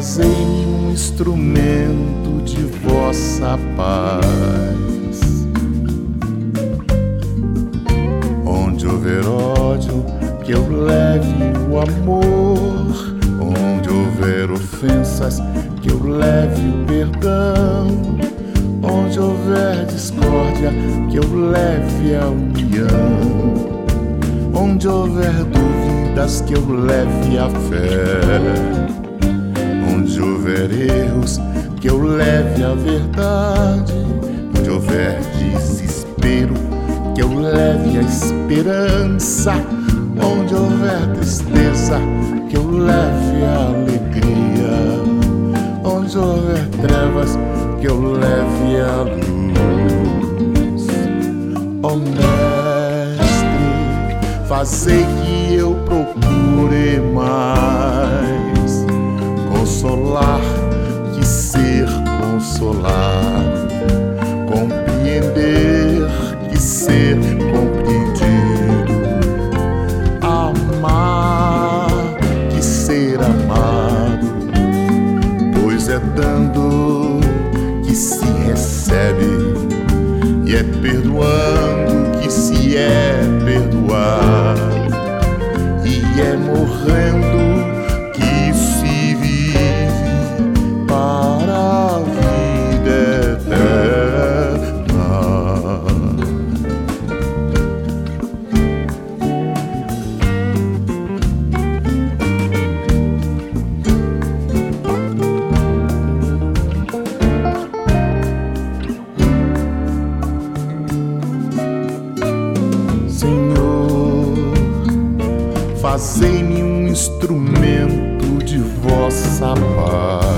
fazei-me um instrumento de vossa paz. Onde houver ódio, que eu leve o amor. Onde houver ofensas, que eu leve o perdão. Onde houver discórdia, que eu leve a união. Onde houver que eu leve a fé. Onde houver erros, que eu leve a verdade. Onde houver desespero, que eu leve a esperança. Onde houver tristeza, que eu leve a alegria. Onde houver trevas, que eu leve a luz. Oh Mestre, fazei que eu procure mais consolar que ser consolado, compreender que ser compreendido, amar que ser amado, pois é dando que se recebe e é perdoando que se é e fazei-me um instrumento de vossa paz.